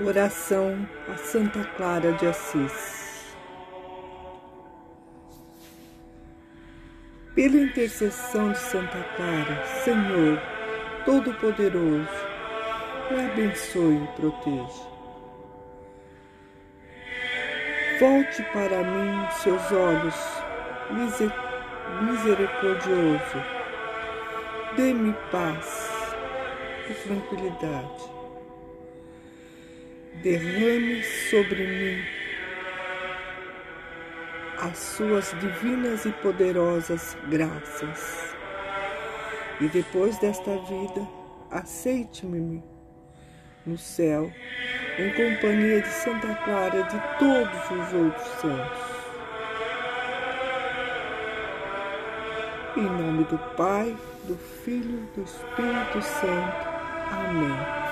Oração a Santa Clara de Assis. Pela intercessão de Santa Clara, Senhor Todo-Poderoso, me abençoe e proteja. Volte para mim seus olhos misericordioso. Dê-me paz e tranquilidade derrame sobre mim as suas divinas e poderosas graças. E depois desta vida, aceite-me no céu, em companhia de Santa Clara e de todos os outros santos. Em nome do Pai, do Filho e do Espírito Santo. Amém.